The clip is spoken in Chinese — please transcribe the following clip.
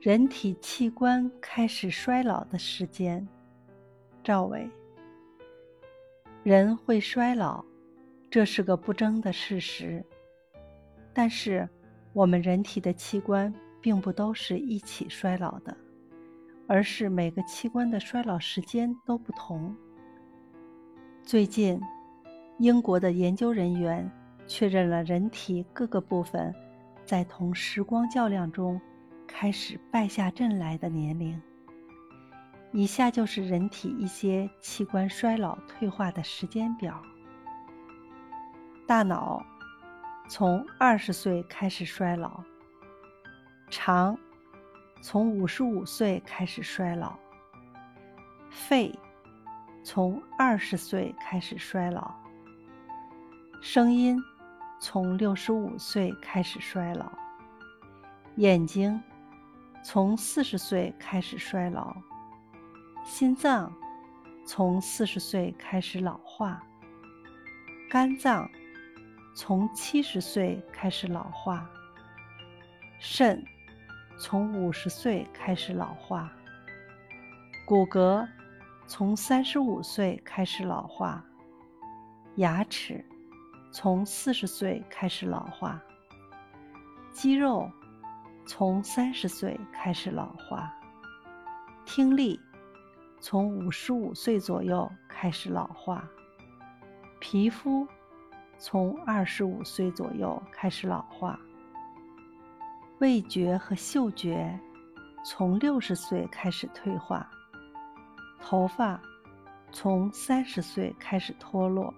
人体器官开始衰老的时间，赵伟。人会衰老，这是个不争的事实。但是，我们人体的器官并不都是一起衰老的，而是每个器官的衰老时间都不同。最近，英国的研究人员确认了人体各个部分在同时光较量中。开始败下阵来的年龄。以下就是人体一些器官衰老退化的时间表：大脑从二十岁开始衰老，肠从五十五岁开始衰老，肺从二十岁开始衰老，声音从六十五岁开始衰老，眼睛。从四十岁开始衰老，心脏从四十岁开始老化，肝脏从七十岁开始老化，肾从五十岁开始老化，骨骼从三十五岁开始老化，牙齿从四十岁开始老化，肌肉。从三十岁开始老化，听力从五十五岁左右开始老化，皮肤从二十五岁左右开始老化，味觉和嗅觉从六十岁开始退化，头发从三十岁开始脱落。